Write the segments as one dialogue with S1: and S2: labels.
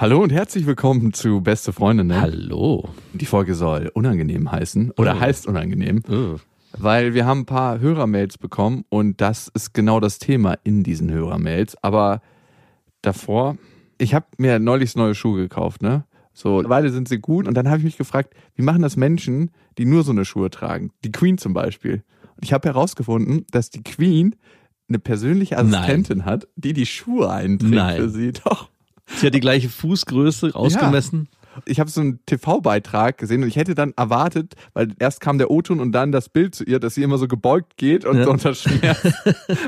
S1: Hallo und herzlich willkommen zu Beste Freundinnen.
S2: Hallo.
S1: Die Folge soll unangenehm heißen oder
S2: Oh.
S1: heißt unangenehm,
S2: Oh.
S1: weil wir haben ein paar Hörermails bekommen und das ist genau das Thema in diesen Hörermails. Aber davor, ich habe mir neulich neue Schuhe gekauft, ne? So, eine Weile sind sie gut und dann habe ich mich gefragt, wie machen das Menschen, die nur so eine Schuhe tragen? Die Queen zum Beispiel. Und ich habe herausgefunden, dass die Queen eine persönliche Assistentin hat, die die Schuhe einträgt
S2: Nein.
S1: für sie. Doch.
S2: Sie hat die gleiche Fußgröße ausgemessen.
S1: Ich habe so einen TV-Beitrag gesehen und ich hätte dann erwartet, weil erst kam der O-Ton und dann das Bild zu ihr, dass sie immer so gebeugt geht und
S2: Ja.
S1: so unter Schmerz,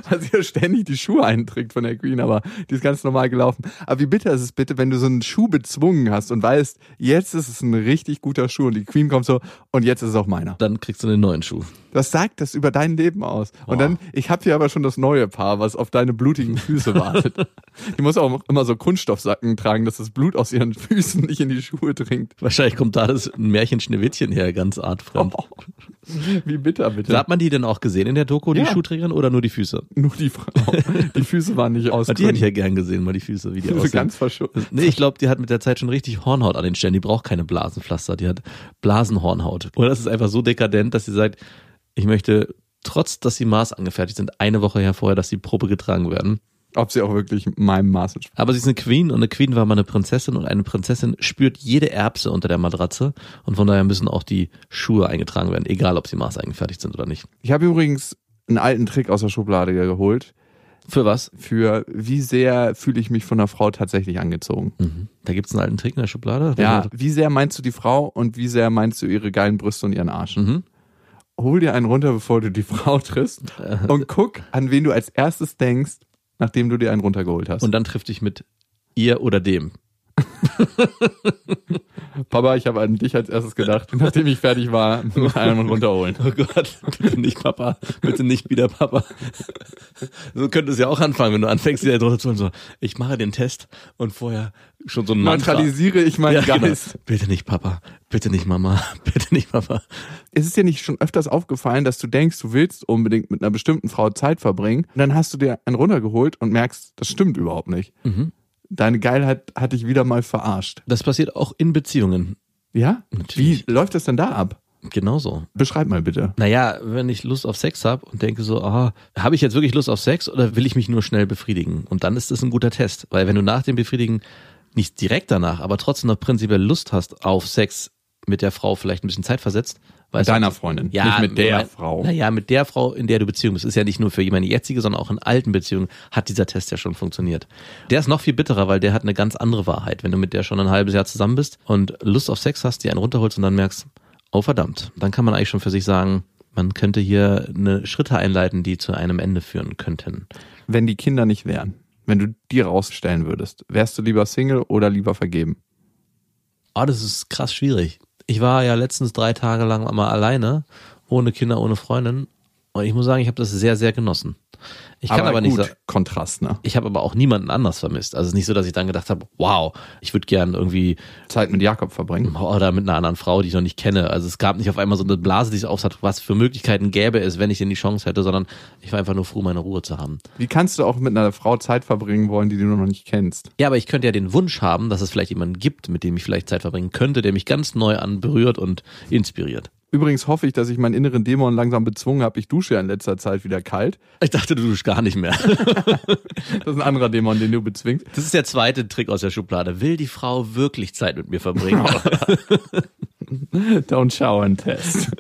S1: weil sie ja ständig die Schuhe einträgt von der Queen, aber die ist ganz normal gelaufen. Aber wie bitter ist es bitte, wenn du so einen Schuh bezwungen hast und weißt, jetzt ist es ein richtig guter Schuh und die Queen kommt so und jetzt ist es auch meiner.
S2: Dann kriegst du einen neuen Schuh.
S1: Was sagt das über dein Leben aus? Und
S2: Oh.
S1: dann, ich habe hier aber schon das neue Paar, was auf deine blutigen Füße wartet. Die muss auch immer so Kunststoffsacken tragen, dass das Blut aus ihren Füßen nicht in die Schuhe dringt.
S2: Wahrscheinlich kommt da das Märchen Schneewittchen her, ganz artfremd.
S1: Oh, wie bitter, bitte.
S2: Hat man die denn auch gesehen in der Doku, die
S1: Ja.
S2: Schuhträgerin, oder nur die Füße?
S1: Nur die Frau. Die Füße waren nicht aus.
S2: Die hätte ich ja gern gesehen, mal die Füße, wie die
S1: so
S2: aussehen.
S1: ganz verschoben.
S2: Nee, ich glaube, die hat mit der Zeit schon richtig Hornhaut an den Stellen. Die braucht keine Blasenpflaster, die hat Blasenhornhaut. Oder das ist einfach so dekadent, dass sie sagt, ich möchte, trotz dass sie Maß angefertigt sind, eine Woche her vorher, dass die Probe getragen werden.
S1: Ob sie auch wirklich meinem Maß entspricht.
S2: Aber sie ist eine Queen und eine Queen war mal eine Prinzessin und eine Prinzessin spürt jede Erbse unter der Matratze und von daher müssen auch die Schuhe eingetragen werden, egal ob sie Maß eingefertigt sind oder nicht.
S1: Ich habe übrigens einen alten Trick aus der Schublade geholt.
S2: Für was?
S1: Für wie sehr fühle ich mich von einer Frau tatsächlich angezogen.
S2: Mhm. Da gibt's einen alten Trick in der Schublade.
S1: Ja, wie sehr meinst du die Frau und wie sehr meinst du ihre geilen Brüste und ihren Arsch?
S2: Mhm.
S1: Hol dir einen runter, bevor du die Frau triffst und guck, an wen du als erstes denkst, nachdem du dir einen runtergeholt hast.
S2: Und dann trifft dich mit ihr oder dem.
S1: Papa, ich habe an dich als erstes gedacht, nachdem ich fertig war, mit einem runterholen.
S2: Oh Gott, bitte nicht Papa, bitte nicht wieder Papa. So könnte es ja auch anfangen, wenn du anfängst, wieder drunter zu holen, so, ich mache den Test und vorher schon so ein Mantra.
S1: Neutralisiere ich meinen
S2: Ja, genau.
S1: Geist.
S2: Bitte nicht Papa, bitte nicht Mama, bitte nicht Papa.
S1: Es ist dir nicht schon öfters aufgefallen, dass du denkst, du willst unbedingt mit einer bestimmten Frau Zeit verbringen. Und dann hast du dir einen runtergeholt und merkst, das stimmt überhaupt nicht.
S2: Mhm.
S1: Deine Geilheit hat dich wieder mal verarscht.
S2: Das passiert auch in Beziehungen.
S1: Ja?
S2: Natürlich.
S1: Wie läuft das denn da ab?
S2: Genauso.
S1: Beschreib mal bitte.
S2: Naja, wenn ich Lust auf Sex habe und denke so, ah, habe ich jetzt wirklich Lust auf Sex oder will ich mich nur schnell befriedigen? Und dann ist das ein guter Test. Weil wenn du nach dem Befriedigen, nicht direkt danach, aber trotzdem noch prinzipiell Lust hast auf Sex mit der Frau vielleicht ein bisschen Zeit versetzt,
S1: Mit
S2: weißt du,
S1: deiner Freundin,
S2: ja,
S1: nicht mit der
S2: mein-
S1: Frau.
S2: Naja, mit der Frau, in der du Beziehung bist. Ist ja nicht nur für jemanden jetzige, sondern auch in alten Beziehungen hat dieser Test ja schon funktioniert. Der ist noch viel bitterer, weil der hat eine ganz andere Wahrheit. Wenn du mit der schon ein halbes Jahr zusammen bist und Lust auf Sex hast, die einen runterholst und dann merkst, oh verdammt, dann kann man eigentlich schon für sich sagen, man könnte hier eine Schritte einleiten, die zu einem Ende führen könnten.
S1: Wenn die Kinder nicht wären, wenn du die rausstellen würdest, wärst du lieber Single oder lieber vergeben?
S2: Oh, das ist krass schwierig. Ich war ja letztens drei Tage lang mal alleine, ohne Kinder, ohne Freundin. Und ich muss sagen, ich habe das sehr, sehr genossen. Ich kann aber, nicht
S1: gut. Kontrast, ne?
S2: Ich habe aber auch niemanden anders vermisst. Also es ist nicht so, dass ich dann gedacht habe, wow, ich würde gern irgendwie
S1: Zeit mit Jakob verbringen.
S2: oder mit einer anderen Frau, die ich noch nicht kenne. Also es gab nicht auf einmal so eine Blase, die sich auf hat, was für Möglichkeiten gäbe es, wenn ich denn die Chance hätte, sondern ich war einfach nur froh, meine Ruhe zu haben.
S1: Wie kannst du auch mit einer Frau Zeit verbringen wollen, die du noch nicht kennst?
S2: Ja, aber ich könnte ja den Wunsch haben, dass es vielleicht jemanden gibt, mit dem ich vielleicht Zeit verbringen könnte, der mich ganz neu an berührt und inspiriert.
S1: Übrigens hoffe ich, dass ich meinen inneren Dämon langsam bezwungen habe. Ich dusche ja in letzter Zeit wieder kalt.
S2: Ich dachte, du duschst gar nicht mehr.
S1: Das ist ein anderer Dämon, den du bezwingst.
S2: Das ist der zweite Trick aus der Schublade. Will die Frau wirklich Zeit mit mir verbringen?
S1: Don't shower and test.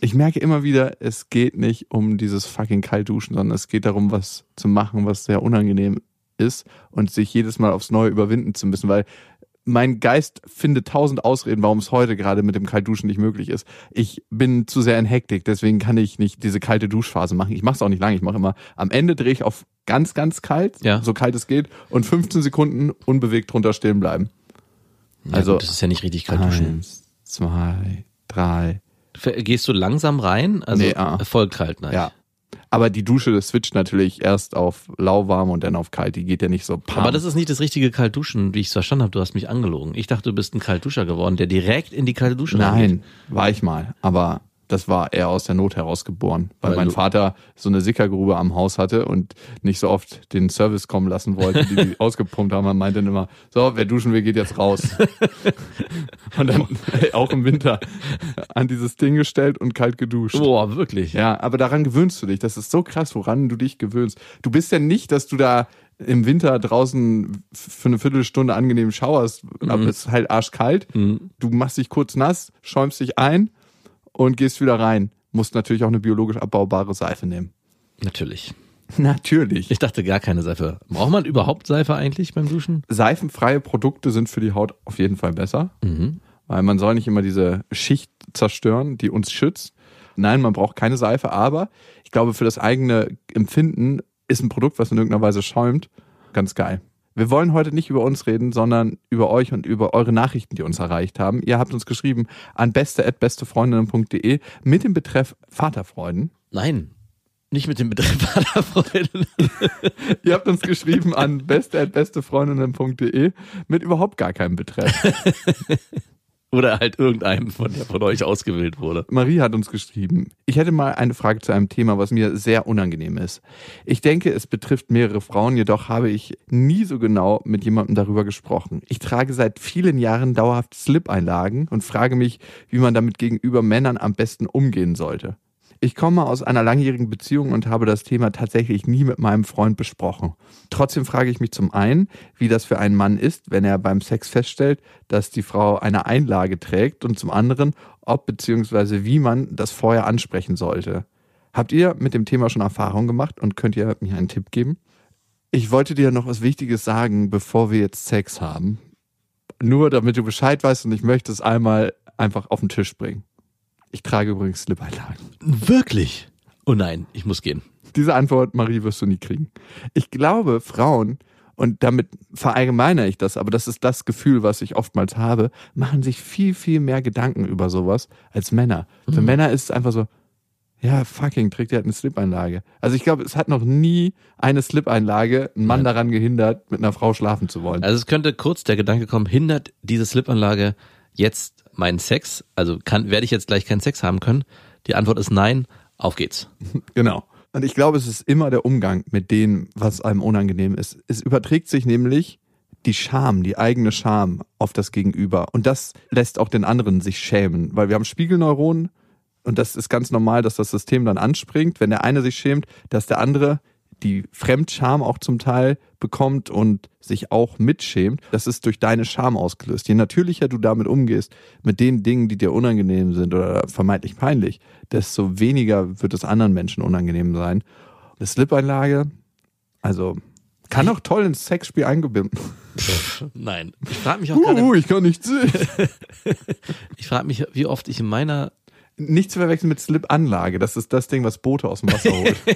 S1: Ich merke immer wieder, es geht nicht um dieses fucking Kaltduschen, sondern es geht darum, was zu machen, was sehr unangenehm ist und sich jedes Mal aufs Neue überwinden zu müssen, weil mein Geist findet tausend Ausreden, warum es heute gerade mit dem Kaltduschen nicht möglich ist. Ich bin zu sehr in Hektik, deswegen kann ich nicht diese kalte Duschphase machen. Ich mache es auch nicht lange. Ich mache immer, am Ende drehe ich auf ganz, ganz kalt,
S2: Ja.
S1: so kalt es geht, und 15 Sekunden unbewegt drunter stehen bleiben.
S2: Ja,
S1: Also-
S2: gut, das ist ja nicht richtig kalt duschen.
S1: Eins, zwei, drei,
S2: Gehst du langsam rein? Also
S1: Nee, ah.
S2: voll kalt, nein.
S1: Ja. Aber die Dusche switcht natürlich erst auf lauwarm und dann auf kalt. Die geht ja nicht so pam.
S2: Aber das ist nicht das richtige Kaltduschen, wie ich es verstanden habe. Du hast mich angelogen. Ich dachte, du bist ein Kaltduscher geworden, der direkt in die kalte Dusche reingeht.
S1: Nein, war ich mal. Aber das war eher aus der Not heraus geboren, weil,
S2: Weil
S1: mein Vater so eine Sickergrube am Haus hatte und nicht so oft den Service kommen lassen wollte, die die ausgepumpt haben. Er meinte dann immer, so, wer duschen will, geht jetzt raus. und dann auch im Winter an dieses Ding gestellt und kalt geduscht.
S2: Boah, wirklich.
S1: Ja, aber daran gewöhnst du dich. Das ist so krass, woran du dich gewöhnst. Du bist ja nicht, dass du da im Winter draußen für eine Viertelstunde angenehm schauerst, aber es ist halt arschkalt. Du machst dich kurz nass, schäumst dich ein und gehst wieder rein. Musst natürlich auch eine biologisch abbaubare Seife nehmen.
S2: Natürlich.
S1: Natürlich.
S2: Ich dachte gar keine Seife. Braucht man überhaupt Seife eigentlich beim Duschen?
S1: Seifenfreie Produkte sind für die Haut auf jeden Fall besser, weil man soll nicht immer diese Schicht zerstören, die uns schützt. Nein, man braucht keine Seife, aber ich glaube, für das eigene Empfinden ist ein Produkt, was in irgendeiner Weise schäumt, ganz geil. Wir wollen heute nicht über uns reden, sondern über euch und über eure Nachrichten, die uns erreicht haben. Ihr habt uns geschrieben an beste.bestefreundinnen.de mit dem Betreff Vaterfreuden.
S2: Nein. Nicht mit dem Betreff Vaterfreuden.
S1: Ihr habt uns geschrieben an beste.bestefreundinnen.de mit überhaupt gar keinem Betreff.
S2: Oder halt irgendeinem, von der von euch ausgewählt wurde.
S1: Marie hat uns geschrieben, ich hätte mal eine Frage zu einem Thema, was mir sehr unangenehm ist. Ich denke, es betrifft mehrere Frauen, jedoch habe ich nie so genau mit jemandem darüber gesprochen. Ich trage seit vielen Jahren dauerhaft Slip-Einlagen und frage mich, wie man damit gegenüber Männern am besten umgehen sollte. Ich komme aus einer langjährigen Beziehung und habe das Thema tatsächlich nie mit meinem Freund besprochen. Trotzdem frage ich mich zum einen, wie das für einen Mann ist, wenn er beim Sex feststellt, dass die Frau eine Einlage trägt und zum anderen, ob bzw. wie man das vorher ansprechen sollte. Habt ihr mit dem Thema schon Erfahrung gemacht und könnt ihr mir einen Tipp geben? Ich wollte dir noch was Wichtiges sagen, bevor wir jetzt Sex haben. Nur damit du Bescheid weißt und ich möchte es einmal einfach auf den Tisch bringen. Ich trage übrigens Slip-Einlagen.
S2: Wirklich? Oh nein, ich muss gehen.
S1: Diese Antwort, Marie, wirst du nie kriegen. Ich glaube, Frauen, und damit verallgemeine ich das, aber das ist das Gefühl, was ich oftmals habe, machen sich viel, viel mehr Gedanken über sowas als Männer. Für Männer ist es einfach so, ja, fucking, trägt er halt eine Slip-Einlage. Also ich glaube, es hat noch nie eine Slip-Einlage einen Mann daran gehindert, mit einer Frau schlafen zu wollen.
S2: Also es könnte kurz der Gedanke kommen, hindert diese Slipanlage jetzt meinen Sex? Also kann, werde ich jetzt gleich keinen Sex haben können? Die Antwort ist nein, auf geht's.
S1: Genau. Und ich glaube, es ist immer der Umgang mit dem, was einem unangenehm ist. Es überträgt sich nämlich die Scham, die eigene Scham auf das Gegenüber. Und das lässt auch den anderen sich schämen, weil wir haben Spiegelneuronen und das ist ganz normal, dass das System dann anspringt, wenn der eine sich schämt, dass der andere die Fremdscham auch zum Teil bekommt und sich auch mitschämt. Das ist durch deine Scham ausgelöst. Je natürlicher du damit umgehst, mit den Dingen, die dir unangenehm sind oder vermeintlich peinlich, desto weniger wird es anderen Menschen unangenehm sein. Eine Slip-Einlage, also kann auch toll ins Sexspiel eingebunden.
S2: Nein. Ich frage mich auch gerade,
S1: Uh, ich kann nicht sehen.
S2: ich frage mich, wie oft ich in meiner
S1: Nicht zu verwechseln mit Slip-Anlage. Das ist das Ding, was Boote aus dem Wasser holt.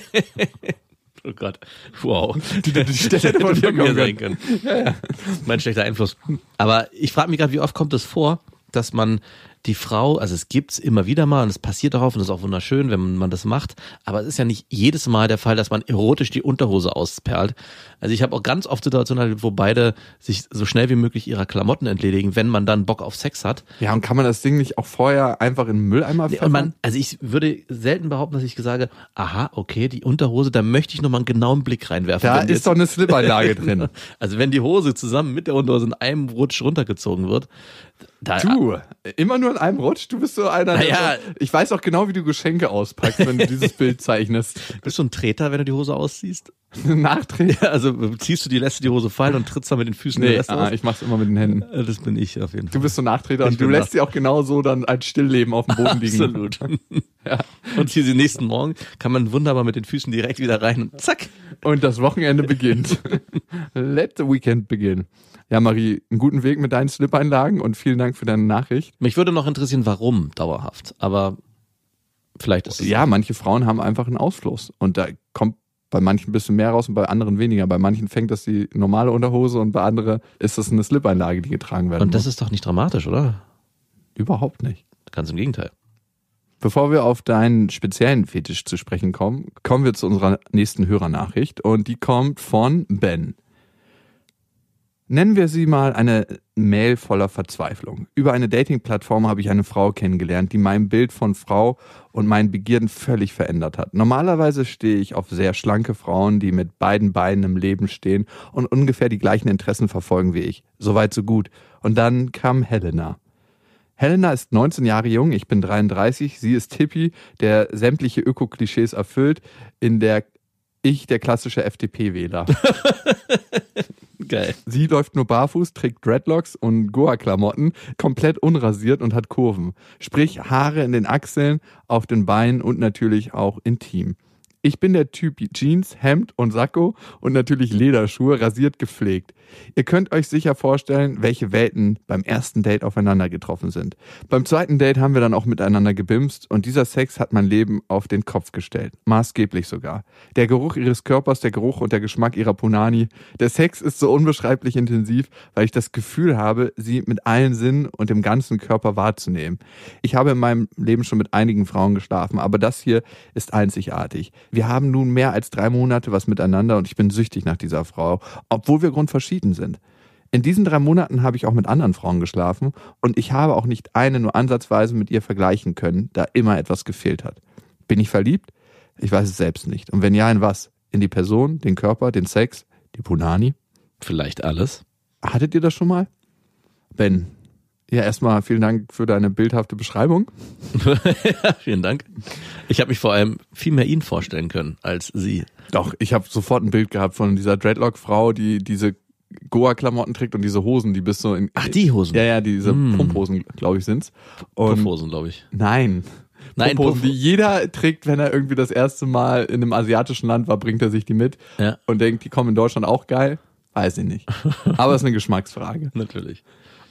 S2: Oh Gott. Wow.
S1: Die, die, die Stelle
S2: Hätte
S1: von
S2: von mir
S1: mir
S2: sein können. Mein schlechter Einfluss. Aber ich frage mich gerade, wie oft kommt es vor, dass man die Frau, also es gibt's immer wieder mal und es passiert darauf und das ist auch wunderschön, wenn man das macht, aber es ist ja nicht jedes Mal der Fall, dass man erotisch die Unterhose ausperlt. Also ich habe auch ganz oft Situationen wo beide sich so schnell wie möglich ihrer Klamotten entledigen, wenn man dann Bock auf Sex hat.
S1: Ja, und kann man das Ding nicht auch vorher einfach in den Mülleimer
S2: Nee, man, also ich würde selten behaupten, dass ich sage, aha, okay, die Unterhose, da möchte ich nochmal einen genauen Blick reinwerfen.
S1: da ist
S2: jetzt-
S1: doch eine Slip-Einlage drin.
S2: Also wenn die Hose zusammen mit der Unterhose in einem Rutsch runtergezogen wird, da,
S1: Du, immer nur in einem Rutsch? Du bist so einer,
S2: Naja.
S1: so, ich weiß auch genau, wie du Geschenke auspackst, wenn du dieses Bild zeichnest.
S2: bist du ein Treter, wenn du die Hose ausziehst?
S1: Nachdrehen?
S2: Ja, also ziehst du die, lässt du die Hose fallen und trittst dann mit den Füßen den
S1: Nee,
S2: Rest
S1: ah,
S2: aus?
S1: ich mach's immer mit den Händen.
S2: Äh, Das bin ich auf jeden Fall.
S1: Du bist so Nachtreter
S2: Ich
S1: und du lässt
S2: Nach-
S1: sie auch genau so dann als Stillleben auf dem Boden liegen.
S2: Absolut. Und hier den nächsten Morgen kann man wunderbar mit den Füßen direkt wieder rein und zack.
S1: Und das Wochenende beginnt. Let the weekend begin. Ja, Marie, einen guten Weg mit deinen Slip-Einlagen und vielen Dank für deine Nachricht.
S2: Mich würde noch interessieren, warum dauerhaft. Aber vielleicht ist es
S1: Ja, manche Frauen haben einfach einen Ausfluss und da kommt bei manchen ein bisschen mehr raus und bei anderen weniger. Bei manchen fängt das die normale Unterhose und bei anderen ist das eine Slip-Einlage, die getragen werden
S2: Und das
S1: muss.
S2: ist doch nicht dramatisch, oder?
S1: Überhaupt nicht.
S2: Ganz im Gegenteil.
S1: Bevor wir auf deinen speziellen Fetisch zu sprechen kommen, kommen wir zu unserer nächsten Hörernachricht und die kommt von Ben. Nennen wir sie mal eine Mail voller Verzweiflung. Über eine Dating-Plattform habe ich eine Frau kennengelernt, die mein Bild von Frau und meinen Begierden völlig verändert hat. Normalerweise stehe ich auf sehr schlanke Frauen, die mit beiden Beinen im Leben stehen und ungefähr die gleichen Interessen verfolgen wie ich. Soweit so gut. Und dann kam Helena. Helena ist 19 Jahre jung, ich bin 33, sie ist Hippie, der sämtliche Öko-Klischees erfüllt, in der ich der klassische FDP-Wähler.
S2: Geil.
S1: Sie läuft nur barfuß, trägt Dreadlocks und Goa-Klamotten, komplett unrasiert und hat Kurven. Sprich Haare in den Achseln, auf den Beinen und natürlich auch intim. Ich bin der Typ Jeans, Hemd und Sakko und natürlich Lederschuhe, rasiert gepflegt. Ihr könnt euch sicher vorstellen, welche Welten beim ersten Date aufeinander getroffen sind. Beim zweiten Date haben wir dann auch miteinander gebimst und dieser Sex hat mein Leben auf den Kopf gestellt. Maßgeblich sogar. Der Geruch ihres Körpers, der Geruch und der Geschmack ihrer Punani. Der Sex ist so unbeschreiblich intensiv, weil ich das Gefühl habe, sie mit allen Sinnen und dem ganzen Körper wahrzunehmen. Ich habe in meinem Leben schon mit einigen Frauen geschlafen, aber das hier ist einzigartig. Wir haben nun mehr als drei Monate was miteinander und ich bin süchtig nach dieser Frau, obwohl wir grundverschieden sind. In diesen drei Monaten habe ich auch mit anderen Frauen geschlafen und ich habe auch nicht eine nur ansatzweise mit ihr vergleichen können, da immer etwas gefehlt hat. Bin ich verliebt? Ich weiß es selbst nicht. Und wenn ja, in was? In die Person, den Körper, den Sex, die Punani?
S2: Vielleicht alles.
S1: Hattet ihr das schon mal? Ben, ja, erstmal vielen Dank für deine bildhafte Beschreibung.
S2: ja, vielen Dank. Ich habe mich vor allem viel mehr ihn vorstellen können als sie.
S1: Doch, ich habe sofort ein Bild gehabt von dieser Dreadlock-Frau, die diese Goa-Klamotten trägt und diese Hosen, die bis so in.
S2: Ach, die Hosen?
S1: Ja, ja, diese
S2: Mm.
S1: Pumphosen, glaube ich, sind's. Und
S2: Puffhosen, glaube ich.
S1: Nein.
S2: Nein,
S1: Pumphosen,
S2: Puff-
S1: die jeder trägt, wenn er irgendwie das erste Mal in einem asiatischen Land war, bringt er sich die mit
S2: Ja.
S1: und denkt, die kommen in Deutschland auch geil. Weiß ich nicht. Aber es ist eine Geschmacksfrage.
S2: Natürlich.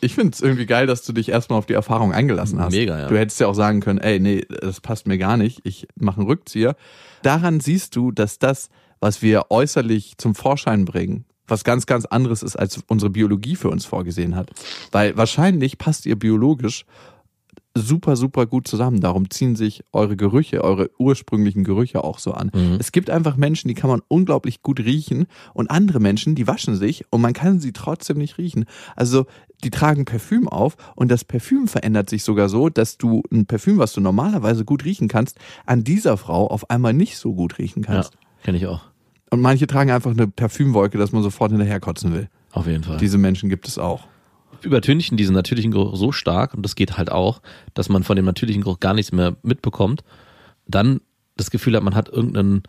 S1: Ich finde es irgendwie geil, dass du dich erstmal auf die Erfahrung eingelassen hast.
S2: Mega, ja.
S1: Du hättest ja auch sagen können, ey, nee, das passt mir gar nicht, ich mache einen Rückzieher. Daran siehst du, dass das, was wir äußerlich zum Vorschein bringen, was ganz, ganz anderes ist, als unsere Biologie für uns vorgesehen hat. Weil wahrscheinlich passt ihr biologisch super, super gut zusammen. Darum ziehen sich eure Gerüche, eure ursprünglichen Gerüche auch so an. Es gibt einfach Menschen, die kann man unglaublich gut riechen und andere Menschen, die waschen sich und man kann sie trotzdem nicht riechen. Also die tragen Parfüm auf und das Parfüm verändert sich sogar so, dass du ein Parfüm, was du normalerweise gut riechen kannst, an dieser Frau auf einmal nicht so gut riechen
S2: Ja,
S1: kannst.
S2: kenne ich auch.
S1: Und manche tragen einfach eine Parfümwolke, dass man sofort hinterherkotzen will.
S2: Auf jeden Fall.
S1: Diese Menschen gibt es auch.
S2: Übertünchen diesen natürlichen Geruch so stark, und das geht halt auch, dass man von dem natürlichen Geruch gar nichts mehr mitbekommt, dann das Gefühl hat, man hat irgendein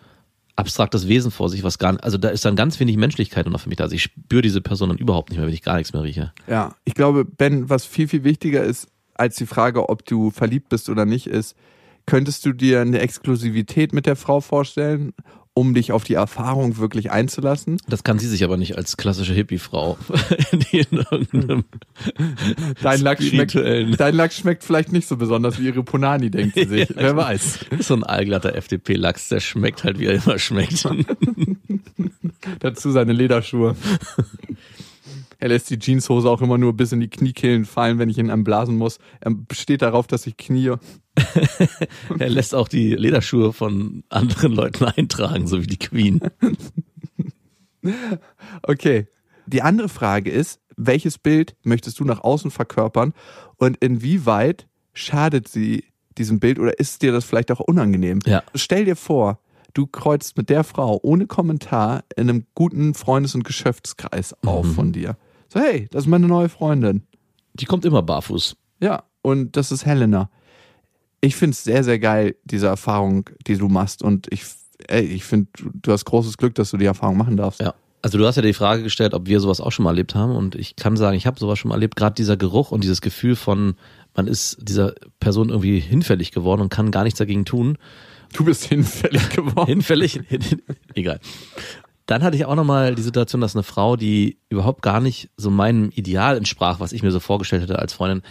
S2: abstraktes Wesen vor sich, was gar nicht, also da ist dann ganz wenig Menschlichkeit noch für mich da. Also ich spüre diese Person dann überhaupt nicht mehr, wenn ich gar nichts mehr rieche.
S1: Ja, ich glaube, Ben, was viel, viel wichtiger ist als die Frage, ob du verliebt bist oder nicht, ist, könntest du dir eine Exklusivität mit der Frau vorstellen, um dich auf die Erfahrung wirklich einzulassen?
S2: Das kann sie sich aber nicht als klassische Hippie-Frau,
S1: Dein Lachs, schmeckt, dein Lachs schmeckt vielleicht nicht so besonders wie ihre Punani, denkt sie sich. Wer weiß.
S2: so ein allglatter FDP-Lachs, der schmeckt halt, wie er immer schmeckt.
S1: Dazu seine Lederschuhe. Er lässt die Jeanshose auch immer nur bis in die Kniekehlen fallen, wenn ich ihn anblasen muss. Er besteht darauf, dass ich knie.
S2: er lässt auch die Lederschuhe von anderen Leuten eintragen, so wie die Queen.
S1: Okay. Die andere Frage ist, welches Bild möchtest du nach außen verkörpern und inwieweit schadet sie diesem Bild oder ist dir das vielleicht auch unangenehm?
S2: Ja.
S1: Stell dir vor, du kreuzt mit der Frau ohne Kommentar in einem guten Freundes- und Geschäftskreis auf von dir. So, hey, das ist meine neue Freundin.
S2: Die kommt immer barfuß.
S1: Ja, und das ist Helena. Ich finde es sehr, sehr geil, diese Erfahrung, die du machst. Und ich, ey, ich finde, du- du hast großes Glück, dass du die Erfahrung machen darfst.
S2: Ja. Also du hast ja die Frage gestellt, ob wir sowas auch schon mal erlebt haben und ich kann sagen, ich habe sowas schon mal erlebt. Gerade dieser Geruch und dieses Gefühl von, man ist dieser Person irgendwie hinfällig geworden und kann gar nichts dagegen tun.
S1: Du bist hinfällig geworden.
S2: Hinfällig, egal. Dann hatte ich auch nochmal die Situation, dass eine Frau, die überhaupt gar nicht so meinem Ideal entsprach, was ich mir so vorgestellt hätte als Freundin,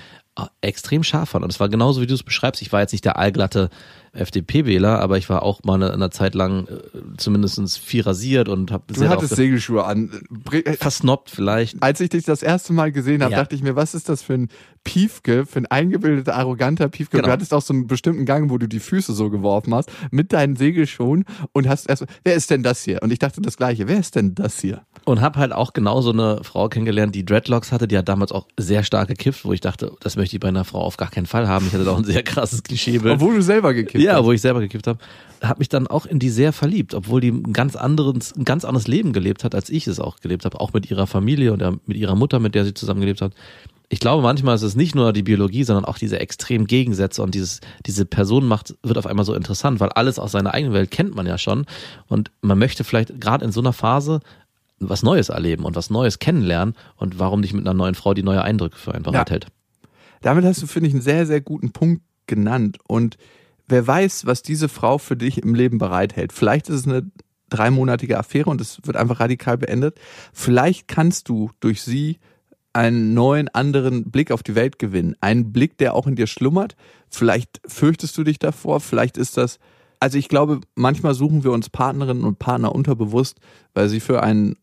S2: extrem scharf fand. Und es war genauso, wie du es beschreibst. Ich war jetzt nicht der allglatte FDP-Wähler, aber ich war auch mal eine, eine Zeit lang äh, zumindest viel rasiert und habe
S1: Du hattest Segelschuhe an. Bre-
S2: versnobbt vielleicht.
S1: Als ich dich das erste Mal gesehen habe,
S2: Ja.
S1: dachte ich mir, was ist das für ein Piefke, für ein eingebildeter, arroganter Piefke.
S2: Genau.
S1: Du hattest auch so einen bestimmten Gang, wo du die Füße so geworfen hast, mit deinen Segelschuhen und hast erst, wer ist denn das hier? Und ich dachte das Gleiche, wer ist denn das hier?
S2: Und habe halt auch genau so eine Frau kennengelernt, die Dreadlocks hatte, die hat damals auch sehr stark gekifft, wo ich dachte, das möchte ich bei einer Frau auf gar keinen Fall haben. Ich hatte da auch ein sehr krasses Klischeebild.
S1: Obwohl du selber gekippt
S2: Ja,
S1: hast.
S2: wo ich selber gekippt habe, habe mich dann auch in die sehr verliebt, obwohl die ein ganz anderes, ein ganz anderes Leben gelebt hat, als ich es auch gelebt habe, auch mit ihrer Familie und mit ihrer Mutter, mit der sie zusammengelebt hat. Ich glaube, manchmal ist es nicht nur die Biologie, sondern auch diese extremen Gegensätze und dieses, diese Person macht, wird auf einmal so interessant, weil alles aus seiner eigenen Welt kennt man ja schon und man möchte vielleicht gerade in so einer Phase was Neues erleben und was Neues kennenlernen und warum nicht mit einer neuen Frau, die neue Eindrücke für einen bereithält.
S1: Damit hast du, finde ich, einen sehr, sehr guten Punkt genannt. Und wer weiß, was diese Frau für dich im Leben bereithält. Vielleicht ist es eine dreimonatige Affäre und es wird einfach radikal beendet. Vielleicht kannst du durch sie einen neuen, anderen Blick auf die Welt gewinnen. Einen Blick, der auch in dir schlummert. Vielleicht fürchtest du dich davor. Vielleicht ist das, also ich glaube, manchmal suchen wir uns Partnerinnen und Partner unterbewusst, weil sie für einen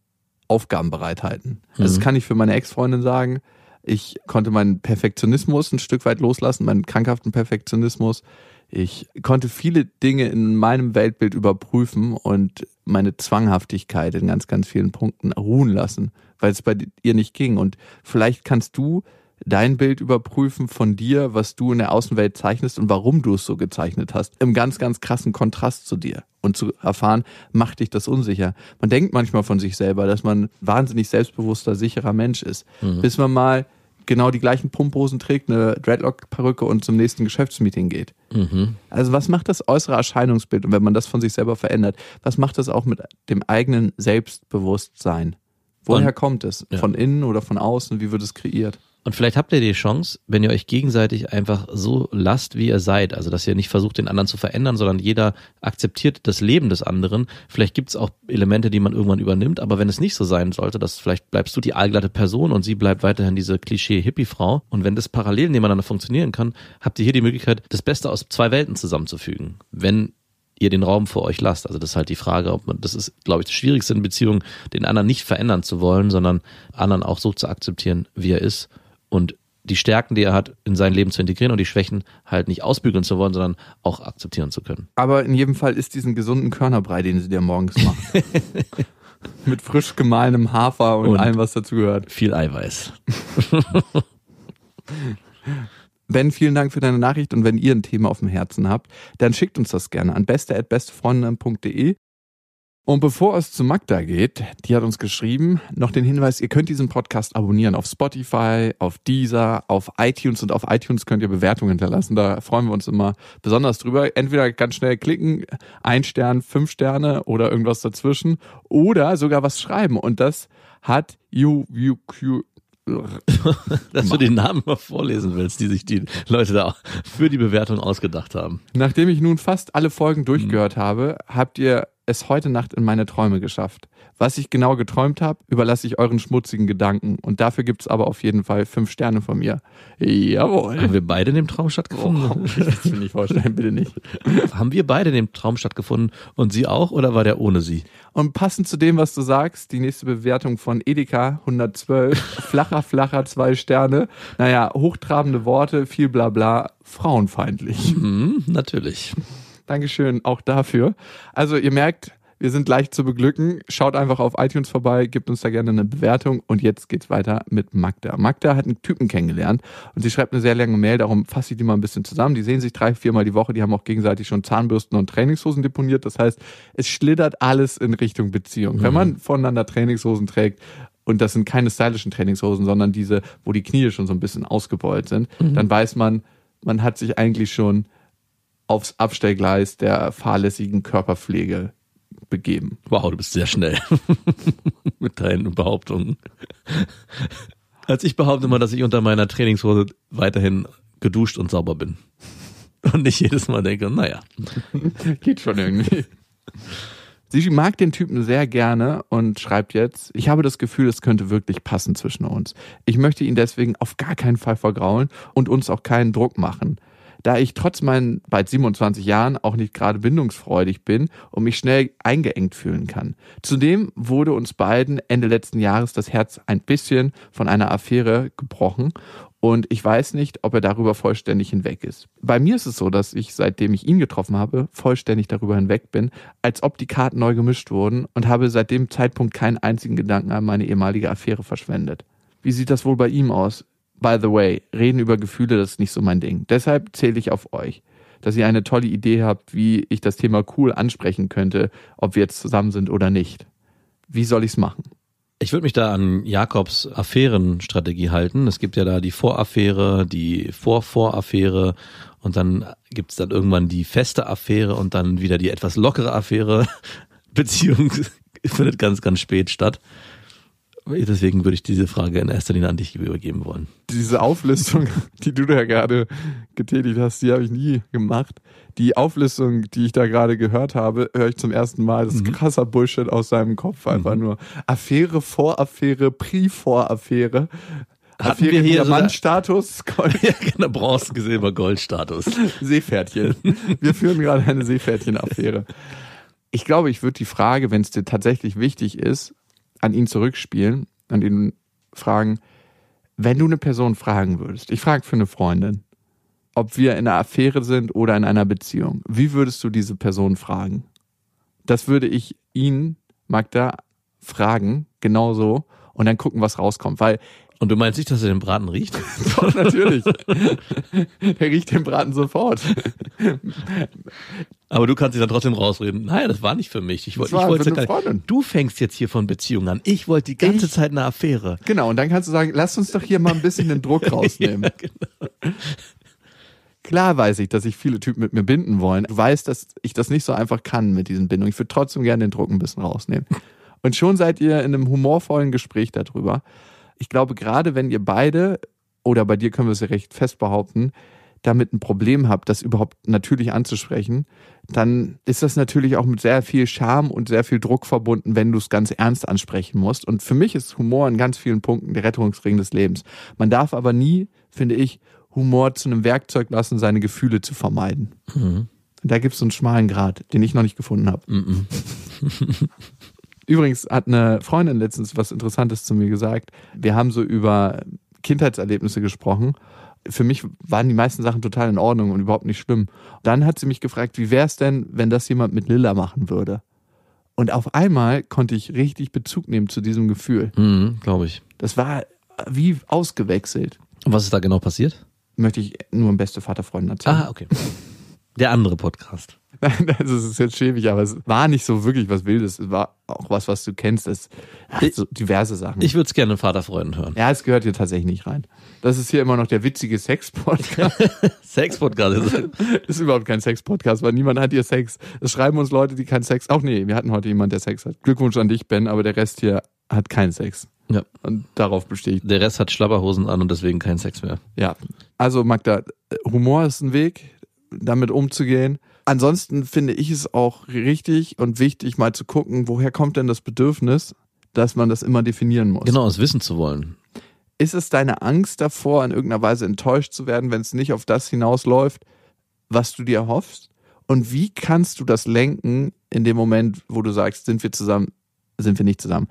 S1: Aufgaben bereithalten. Das
S2: Mhm.
S1: kann ich für meine Ex-Freundin sagen. Ich konnte meinen Perfektionismus ein Stück weit loslassen, meinen krankhaften Perfektionismus. Ich konnte viele Dinge in meinem Weltbild überprüfen und meine Zwanghaftigkeit in ganz, ganz vielen Punkten ruhen lassen, weil es bei ihr nicht ging. Und vielleicht kannst du dein Bild überprüfen von dir, was du in der Außenwelt zeichnest und warum du es so gezeichnet hast. Im ganz, ganz krassen Kontrast zu dir. Und zu erfahren, macht dich das unsicher. Man denkt manchmal von sich selber, dass man wahnsinnig selbstbewusster, sicherer Mensch ist. Bis man mal genau die gleichen Pumphosen trägt, eine Dreadlock-Perücke und zum nächsten Geschäftsmeeting geht.
S2: Mhm.
S1: Also was macht das äußere Erscheinungsbild und wenn man das von sich selber verändert, was macht das auch mit dem eigenen Selbstbewusstsein? Woher
S2: Und-
S1: kommt es?
S2: Ja.
S1: Von innen oder von außen? Wie wird es kreiert?
S2: Und vielleicht habt ihr die Chance, wenn ihr euch gegenseitig einfach so lasst, wie ihr seid. Also, dass ihr nicht versucht, den anderen zu verändern, sondern jeder akzeptiert das Leben des anderen. Vielleicht gibt es auch Elemente, die man irgendwann übernimmt. Aber wenn es nicht so sein sollte, dass vielleicht bleibst du die allglatte Person und sie bleibt weiterhin diese Klischee-Hippie-Frau. Und wenn das parallel nebeneinander funktionieren kann, habt ihr hier die Möglichkeit, das Beste aus zwei Welten zusammenzufügen. Wenn ihr den Raum vor euch lasst. Also das ist halt die Frage, ob man, das ist, glaube ich, das Schwierigste in Beziehungen, den anderen nicht verändern zu wollen, sondern anderen auch so zu akzeptieren, wie er ist und die Stärken, die er hat, in sein Leben zu integrieren und die Schwächen halt nicht ausbügeln zu wollen, sondern auch akzeptieren zu können.
S1: Aber in jedem Fall ist diesen gesunden Körnerbrei, den sie dir morgens macht. Mit frisch gemahlenem Hafer und,
S2: Und-
S1: allem, was dazu gehört.
S2: Viel Eiweiß.
S1: Ben, vielen Dank für deine Nachricht und wenn ihr ein Thema auf dem Herzen habt, dann schickt uns das gerne an beste.bestefreundinnen.de. Und bevor es zu Magda geht, die hat uns geschrieben, noch den Hinweis, ihr könnt diesen Podcast abonnieren auf Spotify, auf Deezer, auf iTunes und auf iTunes könnt ihr Bewertungen hinterlassen. Da freuen wir uns immer besonders drüber. Entweder ganz schnell klicken, ein Stern, fünf Sterne oder irgendwas dazwischen oder sogar was schreiben. Und das hat UUQ
S2: Dass du den Namen mal vorlesen willst, die sich die Leute da für die Bewertung ausgedacht haben.
S1: Nachdem ich nun fast alle Folgen durchgehört habe, habt ihr es heute Nacht in meine Träume geschafft. Was ich genau geträumt habe, überlasse ich euren schmutzigen Gedanken. Und dafür gibt's aber auf jeden Fall fünf Sterne von mir. Jawohl.
S2: Haben wir beide in dem Traum
S1: Oh,
S2: stattgefunden?
S1: ich will's mir nicht vorstellen, bitte nicht.
S2: Haben wir beide in dem Traum stattgefunden und sie auch oder war der ohne sie?
S1: Und passend zu dem, was du sagst, die nächste Bewertung von Edeka 112, flacher, flacher, zwei Sterne. Naja, hochtrabende Worte, viel Blabla, frauenfeindlich.
S2: Hm, natürlich.
S1: Dankeschön auch dafür. Also ihr merkt, wir sind leicht zu beglücken. Schaut einfach auf iTunes vorbei, gebt uns da gerne eine Bewertung und jetzt geht's weiter mit Magda. Magda hat einen Typen kennengelernt und sie schreibt eine sehr lange Mail, darum fasse ich die mal ein bisschen zusammen. Die sehen sich drei, viermal die Woche, die haben auch gegenseitig schon Zahnbürsten und Trainingshosen deponiert. Das heißt, es schlittert alles in Richtung Beziehung. Wenn man voneinander Trainingshosen trägt, und das sind keine stylischen Trainingshosen, sondern diese, wo die Knie schon so ein bisschen ausgebeult sind, dann weiß man, man hat sich eigentlich schon aufs Abstellgleis der fahrlässigen Körperpflege begeben.
S2: Wow, du bist sehr schnell mit deinen Behauptungen. Als ich behaupte immer, dass ich unter meiner Trainingshose weiterhin geduscht und sauber bin. Und nicht jedes Mal denke, naja.
S1: Geht schon irgendwie. Sie mag den Typen sehr gerne und schreibt jetzt, ich habe das Gefühl, es könnte wirklich passen zwischen uns. Ich möchte ihn deswegen auf gar keinen Fall vergraulen und uns auch keinen Druck machen. Da ich trotz meinen bald 27 Jahren auch nicht gerade bindungsfreudig bin und mich schnell eingeengt fühlen kann. Zudem wurde uns beiden Ende letzten Jahres das Herz ein bisschen von einer Affäre gebrochen und ich weiß nicht, ob er darüber vollständig hinweg ist. Bei mir ist es so, dass ich, seitdem ich ihn getroffen habe, vollständig darüber hinweg bin, als ob die Karten neu gemischt wurden und habe seit dem Zeitpunkt keinen einzigen Gedanken an meine ehemalige Affäre verschwendet. Wie sieht das wohl bei ihm aus? By the way, reden über Gefühle, das ist nicht so mein Ding. Deshalb zähle ich auf euch, dass ihr eine tolle Idee habt, wie ich das Thema cool ansprechen könnte, ob wir jetzt zusammen sind oder nicht. Wie soll ich's machen?
S2: Ich würde mich da an Jakobs Affärenstrategie halten. Es gibt ja da die Voraffäre, die Vorvoraffäre und dann gibt's dann irgendwann die feste Affäre und dann wieder die etwas lockere Affäre. Beziehung findet ganz, ganz spät statt. Deswegen würde ich diese Frage in erster Linie an dich übergeben wollen.
S1: Diese Auflistung, die du da gerade getätigt hast, die habe ich nie gemacht. Die Auflistung, die ich da gerade gehört habe, höre ich zum ersten Mal. Das ist
S2: Mhm.
S1: krasser Bullshit aus seinem Kopf. Einfach nur Affäre, Voraffäre, Pre-Voraffäre.
S2: Hatten
S1: Affäre,
S2: wir hier
S1: Gold,
S2: Ja, genau, Bronze, Silber, Goldstatus.
S1: Seepferdchen. Wir führen gerade eine Seepferdchen-Affäre. Ich glaube, ich würde die Frage, wenn es dir tatsächlich wichtig ist, an ihn zurückspielen und ihn fragen, wenn du eine Person fragen würdest, ich frage für eine Freundin, ob wir in einer Affäre sind oder in einer Beziehung, wie würdest du diese Person fragen? Das würde ich ihn, Magda, fragen, genauso, und dann gucken, was rauskommt, weil
S2: Und du meinst nicht, dass er den Braten riecht?
S1: doch, natürlich. er riecht den Braten sofort.
S2: Aber du kannst dich dann trotzdem rausreden. Nein, das war nicht für mich. Ich wollte, ich wollte
S1: für eine Freundin.
S2: Du fängst jetzt hier von Beziehungen an. Ich wollte die ganze
S1: Ich-
S2: Zeit eine Affäre.
S1: Genau, und dann kannst du sagen, lass uns doch hier mal ein bisschen den Druck rausnehmen. Klar weiß ich, dass sich viele Typen mit mir binden wollen. Du weißt, dass ich das nicht so einfach kann mit diesen Bindungen. Ich würde trotzdem gerne den Druck ein bisschen rausnehmen. Und schon seid ihr in einem humorvollen Gespräch darüber. Ich glaube, gerade wenn ihr beide, oder bei dir können wir es ja recht fest behaupten, damit ein Problem habt, das überhaupt natürlich anzusprechen, dann ist das natürlich auch mit sehr viel Scham und sehr viel Druck verbunden, wenn du es ganz ernst ansprechen musst. Und für mich ist Humor in ganz vielen Punkten der Rettungsring des Lebens. Man darf aber nie, finde ich, Humor zu einem Werkzeug lassen, seine Gefühle zu vermeiden. Und da gibt es so einen schmalen Grad, den ich noch nicht gefunden habe.
S2: Mhm.
S1: Übrigens hat eine Freundin letztens was Interessantes zu mir gesagt. Wir haben so über Kindheitserlebnisse gesprochen. Für mich waren die meisten Sachen total in Ordnung und überhaupt nicht schlimm. Dann hat sie mich gefragt, wie wäre es denn, wenn das jemand mit Lilla machen würde? Und auf einmal konnte ich richtig Bezug nehmen zu diesem Gefühl.
S2: Mhm, Glaube ich.
S1: Das war wie ausgewechselt.
S2: Und was ist da genau passiert?
S1: Möchte ich nur im beste Vaterfreunden erzählen.
S2: Ah, okay. Der andere Podcast.
S1: Nein, das ist jetzt schäbig, aber es war nicht so wirklich was Wildes. Es war auch was, was du kennst. Es ach, so diverse Sachen.
S2: Ich würde es gerne in Vaterfreunden hören.
S1: ja, es gehört hier tatsächlich nicht rein. Das ist hier immer noch der witzige Sex-Podcast.
S2: Sex-Podcast.
S1: Das ist überhaupt kein Sex-Podcast, weil niemand hat hier Sex. Es schreiben uns Leute, die keinen Sex. Auch nee, wir hatten heute jemand, der Sex hat. Glückwunsch an dich, Ben, aber der Rest hier hat keinen Sex.
S2: Ja.
S1: Und darauf bestehe ich.
S2: Der Rest hat Schlabberhosen an und deswegen kein Sex mehr.
S1: Ja. Also, Magda, Humor ist ein Weg, damit umzugehen. Ansonsten finde ich es auch richtig und wichtig, mal zu gucken, woher kommt denn das Bedürfnis, dass man das immer definieren muss.
S2: Genau, es wissen zu wollen.
S1: Ist es deine Angst davor, in irgendeiner Weise enttäuscht zu werden, wenn es nicht auf das hinausläuft, was du dir hoffst? Und wie kannst du das lenken in dem Moment, wo du sagst, sind wir zusammen, sind wir nicht zusammen?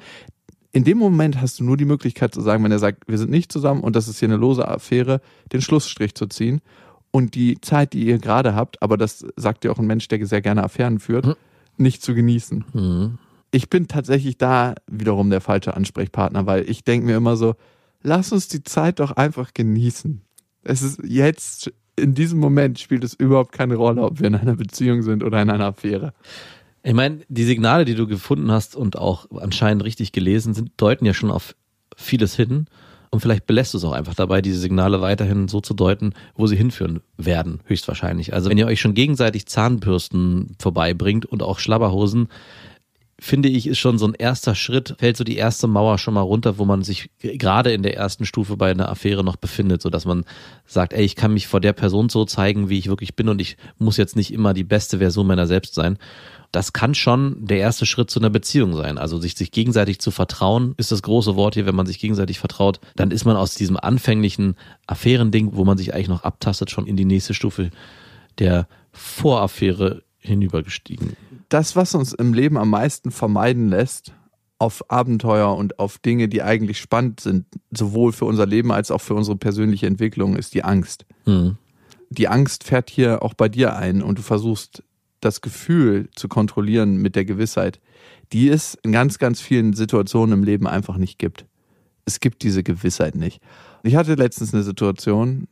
S1: In dem Moment hast du nur die Möglichkeit zu sagen, wenn er sagt, wir sind nicht zusammen und das ist hier eine lose Affäre, den Schlussstrich zu ziehen und die Zeit, die ihr gerade habt, aber das sagt dir auch ein Mensch, der sehr gerne Affären führt,
S2: Mhm.
S1: nicht zu genießen.
S2: Mhm.
S1: Ich bin tatsächlich da wiederum der falsche Ansprechpartner, weil ich denke mir immer so, lass uns die Zeit doch einfach genießen. Es ist jetzt, in diesem Moment spielt es überhaupt keine Rolle, ob wir in einer Beziehung sind oder in einer Affäre.
S2: Ich meine, die Signale, die du gefunden hast und auch anscheinend richtig gelesen sind, deuten ja schon auf vieles hin. Und vielleicht belässt es auch einfach dabei, diese Signale weiterhin so zu deuten, wo sie hinführen werden, höchstwahrscheinlich. Also wenn ihr euch schon gegenseitig Zahnbürsten vorbeibringt und auch Schlabberhosen, finde ich, ist schon so ein erster Schritt, fällt so die erste Mauer schon mal runter, wo man sich gerade in der ersten Stufe bei einer Affäre noch befindet, so dass man sagt, ey, ich kann mich vor der Person so zeigen, wie ich wirklich bin und ich muss jetzt nicht immer die beste Version meiner selbst sein. Das kann schon der erste Schritt zu einer Beziehung sein. Also sich, sich gegenseitig zu vertrauen, ist das große Wort hier, wenn man sich gegenseitig vertraut, dann ist man aus diesem anfänglichen Affärending, wo man sich eigentlich noch abtastet, schon in die nächste Stufe der Voraffäre hinübergestiegen.
S1: Das, was uns im Leben am meisten vermeiden lässt, auf Abenteuer und auf Dinge, die eigentlich spannend sind, sowohl für unser Leben als auch für unsere persönliche Entwicklung, ist die Angst.
S2: Mhm.
S1: Die Angst fährt hier auch bei dir ein und du versuchst das Gefühl zu kontrollieren mit der Gewissheit, die es in ganz, ganz vielen Situationen im Leben einfach nicht gibt. Es gibt diese Gewissheit nicht. Ich hatte letztens eine Situation,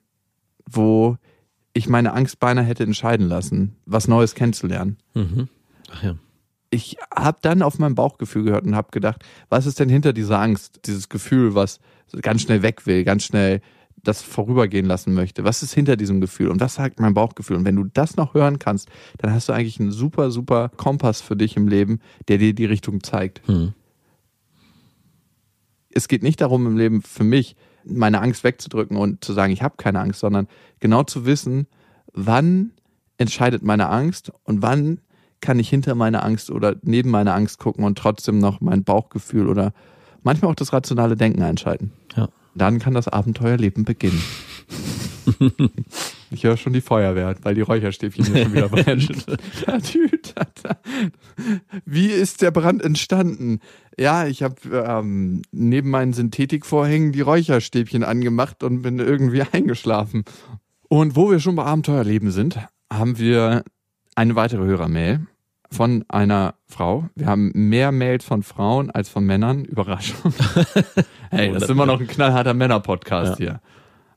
S1: wo ich meine Angst beinahe hätte entscheiden lassen, was Neues kennenzulernen.
S2: Mhm. Ach ja.
S1: Ich habe dann auf mein Bauchgefühl gehört und habe gedacht, was ist denn hinter dieser Angst, dieses Gefühl, was ganz schnell weg will, ganz schnell das vorübergehen lassen möchte. Was ist hinter diesem Gefühl und was sagt mein Bauchgefühl? Und wenn du das noch hören kannst, dann hast du eigentlich einen super, super Kompass für dich im Leben, der dir die Richtung zeigt.
S2: Mhm.
S1: Es geht nicht darum im Leben für mich, meine Angst wegzudrücken und zu sagen, ich habe keine Angst, sondern genau zu wissen, wann entscheidet meine Angst und wann kann ich hinter meiner Angst oder neben meiner Angst gucken und trotzdem noch mein Bauchgefühl oder manchmal auch das rationale Denken einschalten.
S2: Ja.
S1: Dann kann das Abenteuerleben beginnen. ich höre schon die Feuerwehr, weil die Räucherstäbchen hier schon wieder brennen. Wie ist der Brand entstanden? Ja, ich habe ähm, neben meinen Synthetikvorhängen die Räucherstäbchen angemacht und bin irgendwie eingeschlafen. Und wo wir schon bei Abenteuerleben sind, haben wir eine weitere Hörermail von einer Frau. Wir haben mehr Mails von Frauen als von Männern. Überraschung. hey, das ist immer noch ein knallharter Männer-Podcast
S2: Ja.
S1: hier.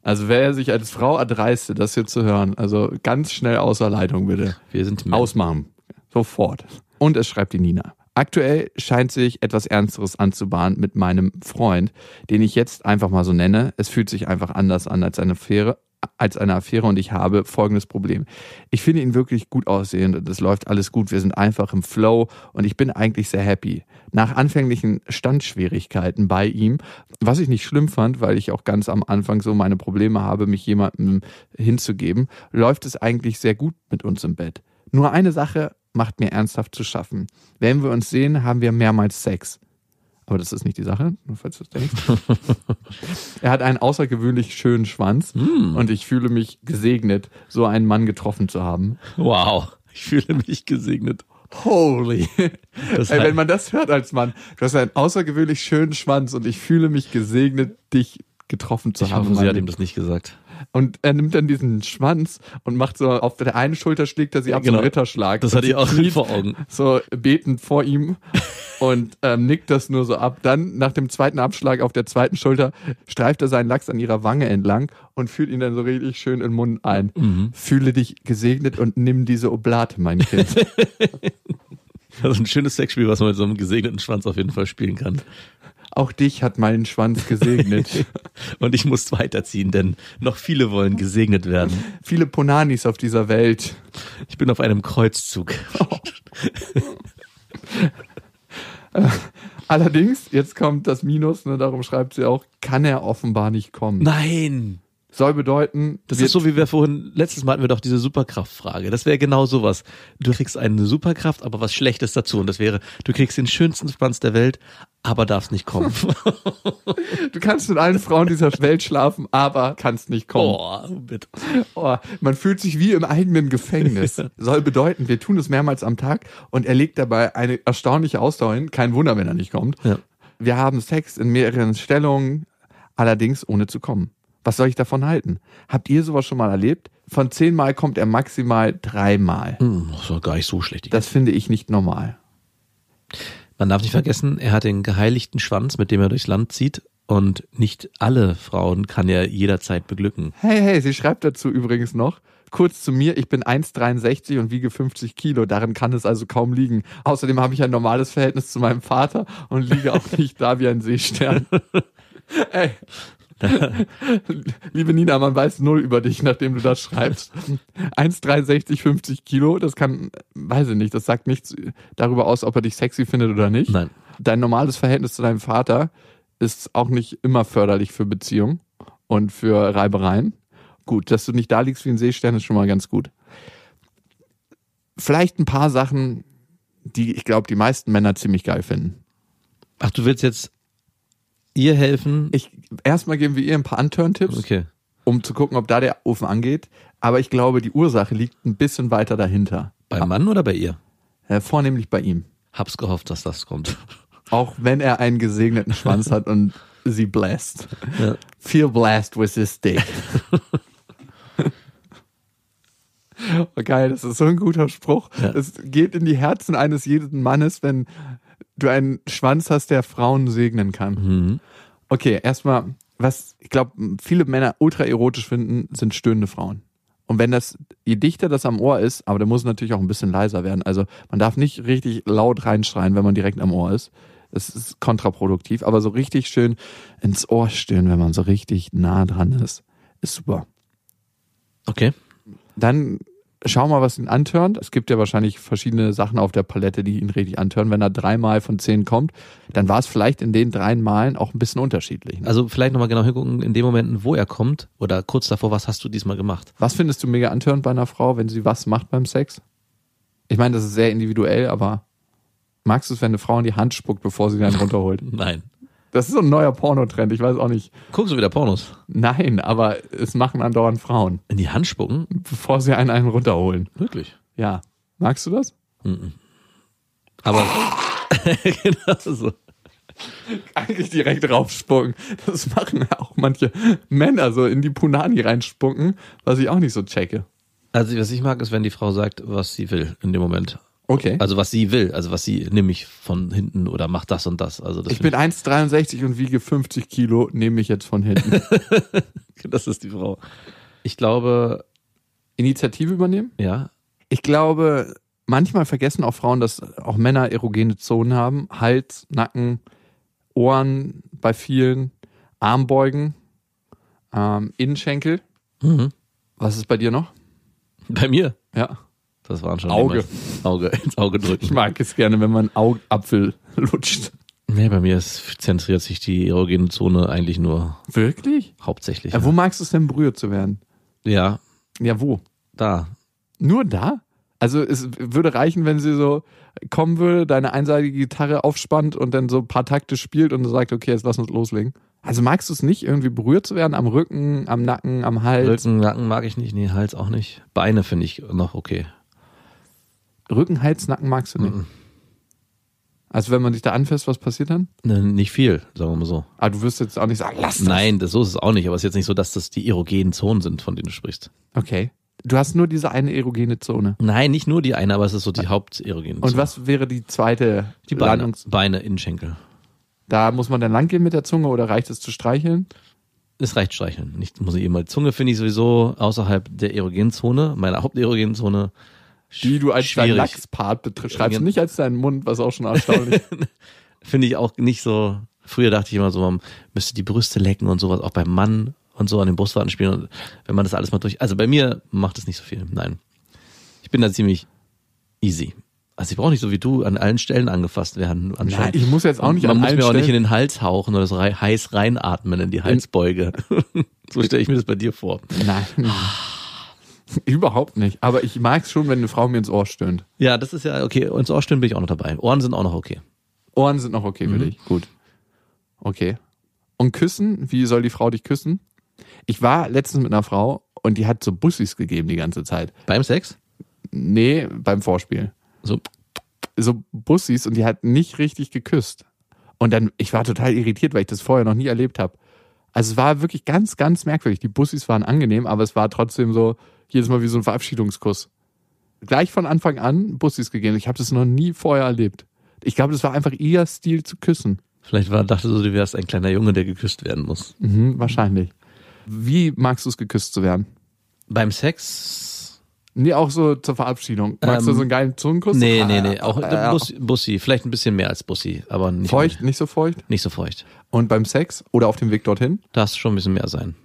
S1: Also wer sich als Frau erdreiste, das hier zu hören, also ganz schnell außer Leitung bitte.
S2: Wir sind
S1: Ausmachen. Sofort. Und es schreibt die Nina. Aktuell scheint sich etwas Ernsteres anzubahnen mit meinem Freund, den ich jetzt einfach mal so nenne. Es fühlt sich einfach anders an als eine Affäre, als eine Affäre und ich habe folgendes Problem. Ich finde ihn wirklich gut aussehend und es läuft alles gut. Wir sind einfach im Flow und ich bin eigentlich sehr happy. Nach anfänglichen Standschwierigkeiten bei ihm, was ich nicht schlimm fand, weil ich auch ganz am Anfang so meine Probleme habe, mich jemandem hinzugeben, läuft es eigentlich sehr gut mit uns im Bett. Nur eine Sache macht mir ernsthaft zu schaffen. Wenn wir uns sehen, haben wir mehrmals Sex. Aber das ist nicht die Sache, falls du es denkst. er hat einen außergewöhnlich schönen Schwanz und ich fühle mich gesegnet, so einen Mann getroffen zu haben.
S2: Wow. Ich fühle mich gesegnet.
S1: Holy.
S2: Das
S1: Ey,
S2: heißt-
S1: wenn man das hört als Mann, du hast einen außergewöhnlich schönen Schwanz und ich fühle mich gesegnet, dich getroffen zu
S2: Ich
S1: haben.
S2: hoffe, sie hat ihm das nicht gesagt.
S1: Und er nimmt dann diesen Schwanz und macht so, auf der einen Schulter schlägt er sie ab, so
S2: Genau.
S1: einen Ritterschlag.
S2: Das hatte ich
S1: sie
S2: auch
S1: kniet
S2: vor Augen.
S1: So betend vor ihm und ähm, nickt das nur so ab. Dann nach dem zweiten Abschlag auf der zweiten Schulter streift er seinen Lachs an ihrer Wange entlang und führt ihn dann so richtig schön in den Mund ein.
S2: Mhm.
S1: Fühle dich gesegnet und nimm diese Oblate, mein Kind.
S2: Also ein schönes Sexspiel, was man mit so einem gesegneten Schwanz auf jeden Fall spielen kann.
S1: Auch dich hat mein Schwanz gesegnet.
S2: Und ich muss weiterziehen, denn noch viele wollen gesegnet werden.
S1: Viele Ponanis auf dieser Welt.
S2: Ich bin auf einem Kreuzzug.
S1: Allerdings, jetzt kommt das Minus, ne, darum schreibt sie auch, kann er offenbar nicht kommen.
S2: Nein!
S1: Soll bedeuten,
S2: Das ist so, wie wir vorhin, letztes Mal hatten wir doch diese Superkraftfrage. Das wäre genau sowas. Du kriegst eine Superkraft, aber was Schlechtes dazu. Und das wäre, du kriegst den schönsten Schwanz der Welt, aber darfst nicht kommen.
S1: du kannst mit allen Frauen dieser Welt schlafen, aber kannst nicht kommen.
S2: Boah, bitte.
S1: Oh, man fühlt sich wie im eigenen Gefängnis. Soll bedeuten, wir tun es mehrmals am Tag und er legt dabei eine erstaunliche Ausdauer hin. Kein Wunder, wenn er nicht kommt.
S2: Ja.
S1: Wir haben Sex in mehreren Stellungen, allerdings ohne zu kommen. Was soll ich davon halten? Habt ihr sowas schon mal erlebt? Von zehnmal kommt er maximal dreimal.
S2: Hm, das war gar nicht so schlecht.
S1: Das finde ich nicht normal.
S2: Man darf nicht vergessen, er hat den geheiligten Schwanz, mit dem er durchs Land zieht. Und nicht alle Frauen kann er jederzeit beglücken.
S1: Hey, hey, sie schreibt dazu übrigens noch. Kurz zu mir, ich bin 1,63 und wiege 50 Kilo. Darin kann es also kaum liegen. Außerdem habe ich ein normales Verhältnis zu meinem Vater und liege auch nicht da wie ein Seestern. Ey. Liebe Nina, man weiß null über dich, nachdem du das schreibst. 1,63, 50 Kilo, das kann, weiß ich nicht, das sagt nichts darüber aus, ob er dich sexy findet oder nicht.
S2: Nein.
S1: Dein normales Verhältnis zu deinem Vater ist auch nicht immer förderlich für Beziehungen und für Reibereien. Gut, dass du nicht da liegst wie ein Seestern, ist schon mal ganz gut. Vielleicht ein paar Sachen, die ich glaube, die meisten Männer ziemlich geil finden.
S2: Ach, du willst jetzt ihr helfen?
S1: Ich erstmal geben wir ihr ein paar Anturn-Tipps,
S2: Okay.
S1: um zu gucken, ob da der Ofen angeht. Aber ich glaube, die Ursache liegt ein bisschen weiter dahinter.
S2: Beim Mann oder bei ihr?
S1: Äh, vornehmlich bei ihm.
S2: Hab's gehofft, dass das kommt.
S1: Auch wenn er einen gesegneten Schwanz hat und sie blast.
S2: Ja.
S1: Feel blessed with this dick. Oh, geil, das ist so ein guter Spruch.
S2: Ja.
S1: Es geht in die Herzen eines jeden Mannes, wenn du einen Schwanz hast, der Frauen segnen kann.
S2: Mhm.
S1: Okay, erstmal, was ich glaube, viele Männer ultra erotisch finden, sind stöhnende Frauen. Und wenn das, je dichter das am Ohr ist, aber da muss natürlich auch ein bisschen leiser werden. Also man darf nicht richtig laut reinschreien, wenn man direkt am Ohr ist. Das ist kontraproduktiv, aber so richtig schön ins Ohr stöhnen, wenn man so richtig nah dran ist, ist super.
S2: Okay.
S1: Dann schau mal, was ihn antörnt. Es gibt ja wahrscheinlich verschiedene Sachen auf der Palette, die ihn richtig antören. Wenn er dreimal von zehn kommt, dann war es vielleicht in den drei Malen auch ein bisschen unterschiedlich. Ne?
S2: Also vielleicht nochmal genau hingucken, in den Momenten, wo er kommt oder kurz davor, was hast du diesmal gemacht?
S1: Was findest du mega antörend bei einer Frau, wenn sie was macht beim Sex? Ich meine, das ist sehr individuell, aber magst du es, wenn eine Frau in die Hand spuckt, bevor sie dann runterholt?
S2: Nein.
S1: Das ist so ein neuer Pornotrend, ich weiß auch nicht.
S2: Guckst du wieder Pornos?
S1: Nein, aber es machen andauernd Frauen,
S2: In die Hand spucken?
S1: bevor sie einen, einen runterholen.
S2: Wirklich?
S1: Ja. Magst du das?
S2: Aber genau so.
S1: Eigentlich direkt raufspucken. Das machen auch manche Männer so in die Punani reinspucken, was ich auch nicht so checke.
S2: Also was ich mag, ist, wenn die Frau sagt, was sie will in dem Moment.
S1: Okay.
S2: Also was sie will, also was sie nimm mich von hinten oder mach das und das. Also das
S1: ich bin 1,63 und wiege 50 Kilo, nehme mich jetzt von hinten.
S2: das ist die Frau. Ich glaube,
S1: Initiative übernehmen?
S2: ja,
S1: Ich glaube, manchmal vergessen auch Frauen, dass auch Männer erogene Zonen haben. Hals, Nacken, Ohren bei vielen, Armbeugen, ähm, Innenschenkel.
S2: mhm.
S1: Was ist bei dir noch?
S2: bei mir.
S1: Ja.
S2: Das waren schon
S1: Auge.
S2: Auge ins Auge drücken.
S1: Ich mag es gerne, wenn man Augapfel lutscht.
S2: Nee, bei mir ist, zentriert sich die erogene Zone eigentlich nur
S1: Wirklich?
S2: hauptsächlich.
S1: Ja, wo magst du es denn berührt zu werden?
S2: Ja,
S1: Ja, wo?
S2: da.
S1: Nur da? Also es würde reichen, wenn sie so kommen würde, deine einseitige Gitarre aufspannt und dann so ein paar Takte spielt und sagt, okay, jetzt lass uns loslegen. Also magst du es nicht, irgendwie berührt zu werden am Rücken, am Nacken, am Hals?
S2: Rücken, Nacken mag ich nicht, nee, Hals auch nicht. Beine finde ich noch okay.
S1: Rücken, Hals, Nacken magst du nicht.
S2: Mhm.
S1: Also wenn man dich da anfasst, was passiert dann?
S2: Ne, nicht viel, sagen wir mal so.
S1: Ah, du wirst jetzt auch nicht sagen, lass das.
S2: Nein, das, so ist es auch nicht, aber es ist jetzt nicht so, dass das die erogenen Zonen sind, von denen du sprichst.
S1: Okay. Du hast nur diese eine erogene Zone.
S2: Nein, nicht nur die eine, aber es ist so die haupterogene
S1: Und
S2: Zone.
S1: was wäre die zweite
S2: Die Beine,
S1: Landungs-
S2: Beine, Innenschenkel.
S1: Da muss man dann langgehen mit der Zunge oder reicht es zu streicheln?
S2: Es reicht streicheln. Nicht, muss ich immer. Zunge finde ich sowieso außerhalb der erogenen Zone, meiner haupterogenen Zone.
S1: Die du als dein
S2: schwierig.
S1: Lachspart betriffst. Schreibst du
S2: Ja.
S1: nicht als deinen Mund, was auch schon erstaunlich
S2: Finde ich auch nicht so. Früher dachte ich immer so, man müsste die Brüste lecken und sowas, auch beim Mann und so an den Brustwarten spielen. Und wenn man das alles mal durch. Also bei mir macht es nicht so viel. Nein. Ich bin da ziemlich easy. Also ich brauche nicht so wie du an allen Stellen angefasst werden.
S1: Nein,
S2: anscheinend.
S1: ich muss jetzt auch nicht
S2: Man
S1: an
S2: muss mir auch nicht in den Hals hauchen oder so rei- heiß reinatmen in die Halsbeuge. so stelle ich mir das bei dir vor.
S1: Nein. Überhaupt nicht. Aber ich mag es schon, wenn eine Frau mir ins Ohr stöhnt.
S2: Ja, das ist ja okay. Ins Ohr stimmen bin ich auch noch dabei. Ohren sind auch noch okay.
S1: Ohren sind noch okay für
S2: Mhm.
S1: dich. Gut. Okay. Und küssen? Wie soll die Frau dich küssen? Ich war letztens mit einer Frau und die hat so Bussis gegeben die ganze Zeit.
S2: Beim Sex?
S1: Nee, beim Vorspiel.
S2: So,
S1: So Bussis und die hat nicht richtig geküsst. Und dann, ich war total irritiert, weil ich das vorher noch nie erlebt habe. Also es war wirklich ganz, ganz merkwürdig. Die Bussis waren angenehm, aber es war trotzdem so jedes Mal wie so ein Verabschiedungskuss. Gleich von Anfang an Bussis gegeben. Ich habe das noch nie vorher erlebt. Ich glaube, das war einfach ihr Stil zu küssen.
S2: vielleicht war, dachte so, du wärst ein kleiner Junge, der geküsst werden muss.
S1: Mhm, wahrscheinlich. Wie magst du es, geküsst zu werden?
S2: Beim Sex?
S1: Nee, auch so zur Verabschiedung. Magst du
S2: Ähm,
S1: so einen geilen Zungenkuss?
S2: Nee,
S1: Ah,
S2: nee, nee. Auch
S1: äh,
S2: Bus, Bussi. Vielleicht ein bisschen mehr als Bussi, aber nicht,
S1: Feucht, nicht so feucht.
S2: nicht so feucht.
S1: Und beim Sex oder auf dem Weg dorthin?
S2: Darf schon ein bisschen mehr sein.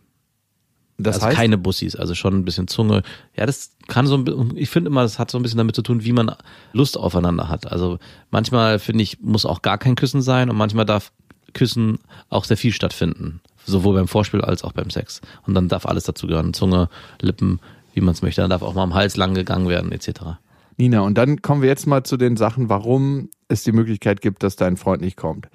S1: Das
S2: also
S1: heißt,
S2: keine Bussis, also schon ein bisschen Zunge. Ja, das kann so ein bi- ich finde immer, das hat so ein bisschen damit zu tun, wie man Lust aufeinander hat. Also manchmal finde ich, muss auch gar kein Küssen sein und manchmal darf Küssen auch sehr viel stattfinden. Sowohl beim Vorspiel als auch beim Sex. Und dann darf alles dazu gehören. Zunge, Lippen, wie man es möchte. Dann darf auch mal am Hals lang gegangen werden, etc.
S1: Nina, und dann kommen wir jetzt mal zu den Sachen, warum es die Möglichkeit gibt, dass dein Freund nicht kommt.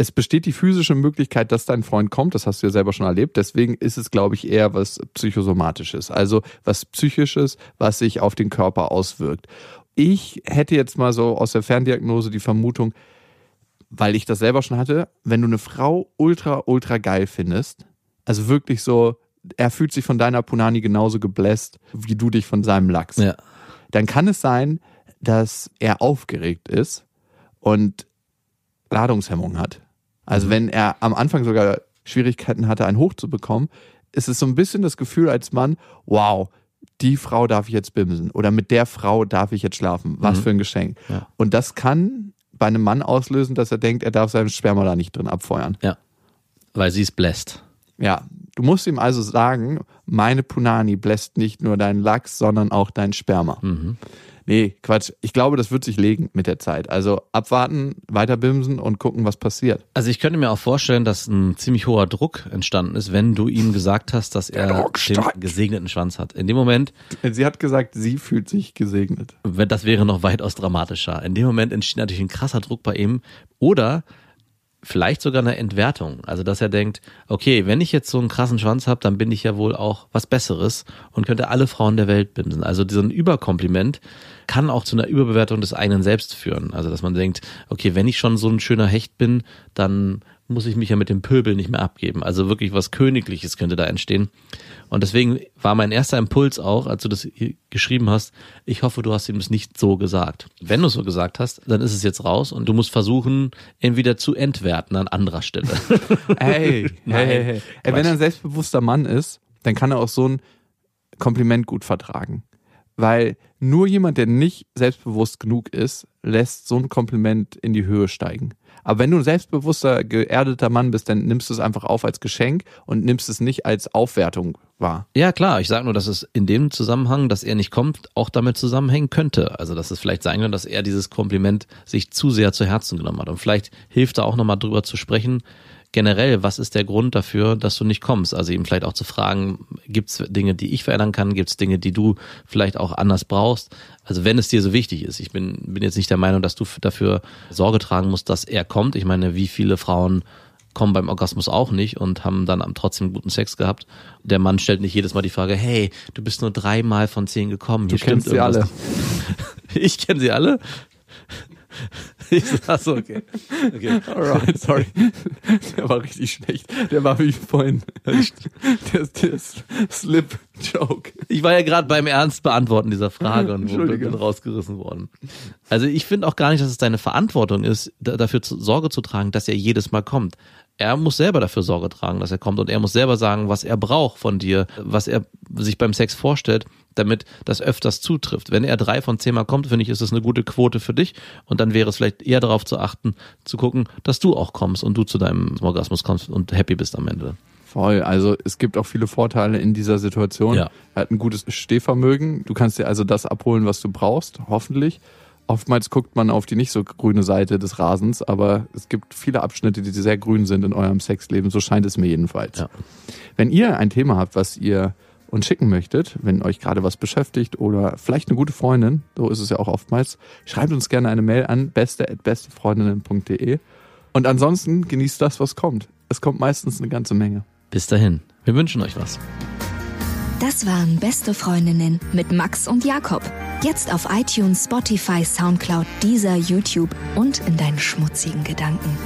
S1: Es besteht die physische Möglichkeit, dass dein Freund kommt, das hast du ja selber schon erlebt, deswegen ist es, glaube ich, eher was psychosomatisches, also was psychisches, was sich auf den Körper auswirkt. Ich hätte jetzt mal so aus der Ferndiagnose die Vermutung, weil ich das selber schon hatte, wenn du eine Frau ultra, ultra geil findest, also wirklich so, er fühlt sich von deiner Punani genauso gebläst, wie du dich von seinem Lachs.
S2: Ja.
S1: Dann kann es sein, dass er aufgeregt ist und Ladungshemmung hat. Also wenn er am Anfang sogar Schwierigkeiten hatte, einen hochzubekommen, ist es so ein bisschen das Gefühl als Mann, wow, die Frau darf ich jetzt bimsen oder mit der Frau darf ich jetzt schlafen. Was
S2: Mhm.
S1: für ein Geschenk.
S2: Ja.
S1: Und das kann bei einem Mann auslösen, dass er denkt, er darf seinen Sperma da nicht drin abfeuern.
S2: Ja. Weil sie ist bläst.
S1: Ja, du musst ihm also sagen, meine Punani bläst nicht nur deinen Lachs, sondern auch dein Sperma.
S2: Mhm.
S1: Nee, Quatsch. Ich glaube, das wird sich legen mit der Zeit. Also abwarten, weiter bimsen und gucken, was passiert.
S2: Also ich könnte mir auch vorstellen, dass ein ziemlich hoher Druck entstanden ist, wenn du ihm gesagt hast, dass er den gesegneten Schwanz hat. In dem Moment,
S1: Sie hat gesagt, sie fühlt sich gesegnet.
S2: das wäre noch weitaus dramatischer. In dem Moment entsteht natürlich ein krasser Druck bei ihm. Oder vielleicht sogar eine Entwertung. Also dass er denkt, okay, wenn ich jetzt so einen krassen Schwanz habe, dann bin ich ja wohl auch was Besseres und könnte alle Frauen der Welt bimsen. Also diesen Überkompliment kann auch zu einer Überbewertung des eigenen Selbst führen. Also dass man denkt, okay, wenn ich schon so ein schöner Hecht bin, dann muss ich mich ja mit dem Pöbel nicht mehr abgeben. Also wirklich was Königliches könnte da entstehen. Und deswegen war mein erster Impuls auch, als du das geschrieben hast, ich hoffe, du hast ihm das nicht so gesagt. Wenn du es so gesagt hast, dann ist es jetzt raus und du musst versuchen, ihn wieder zu entwerten an anderer Stelle.
S1: Hey,
S2: Nein,
S1: hey, hey, hey. Ey, wenn er ein selbstbewusster Mann ist, dann kann er auch so ein Kompliment gut vertragen. Weil nur jemand, der nicht selbstbewusst genug ist, lässt so ein Kompliment in die Höhe steigen. Aber wenn du ein selbstbewusster, geerdeter Mann bist, dann nimmst du es einfach auf als Geschenk und nimmst es nicht als Aufwertung wahr.
S2: Ja, klar. Ich sage nur, dass es in dem Zusammenhang, dass er nicht kommt, auch damit zusammenhängen könnte. Also, dass es vielleicht sein könnte, dass er dieses Kompliment sich zu sehr zu Herzen genommen hat. Und vielleicht hilft da auch nochmal drüber zu sprechen. Generell, was ist der Grund dafür, dass du nicht kommst? Also ihm vielleicht auch zu fragen, gibt es Dinge, die ich verändern kann? Gibt es Dinge, die du vielleicht auch anders brauchst? Also wenn es dir so wichtig ist. Ich bin, bin jetzt nicht der Meinung, dass du dafür Sorge tragen musst, dass er kommt. Ich meine, wie viele Frauen kommen beim Orgasmus auch nicht und haben dann trotzdem guten Sex gehabt. Der Mann stellt nicht jedes Mal die Frage, hey, du bist nur dreimal von zehn gekommen.
S1: Du
S2: Hier stimmt
S1: kennst sie alle.
S2: Ich kenne sie alle. Ich sag so, okay. okay.
S1: Alright, sorry. Der war richtig schlecht. Der war wie vorhin. Der, der Slip-Joke.
S2: Ich war ja gerade beim Ernst beantworten dieser Frage und bin rausgerissen worden. Also ich finde auch gar nicht, dass es deine Verantwortung ist, da, dafür Sorge zu tragen, dass er jedes Mal kommt. Er muss selber dafür Sorge tragen, dass er kommt und er muss selber sagen, was er braucht von dir, was er sich beim Sex vorstellt, damit das öfters zutrifft. Wenn er drei von zehn Mal kommt, finde ich, ist das eine gute Quote für dich und dann wäre es vielleicht eher darauf zu achten, zu gucken, dass du auch kommst und du zu deinem Orgasmus kommst und happy bist am Ende.
S1: Voll. Also es gibt auch viele Vorteile in dieser Situation.
S2: Ja.
S1: Er hat ein gutes Stehvermögen. Du kannst dir also das abholen, was du brauchst, hoffentlich. Oftmals guckt man auf die nicht so grüne Seite des Rasens, aber es gibt viele Abschnitte, die sehr grün sind in eurem Sexleben. So scheint es mir jedenfalls.
S2: Ja.
S1: Wenn ihr ein Thema habt, was ihr uns schicken möchtet, wenn euch gerade was beschäftigt oder vielleicht eine gute Freundin, so ist es ja auch oftmals, schreibt uns gerne eine Mail an beste@bestefreundinnen.de und ansonsten genießt das, was kommt. Es kommt meistens eine ganze Menge.
S2: Bis dahin, wir wünschen euch was.
S3: Das waren Beste Freundinnen mit Max und Jakob. Jetzt auf iTunes, Spotify, Soundcloud, dieser YouTube und in deinen schmutzigen Gedanken.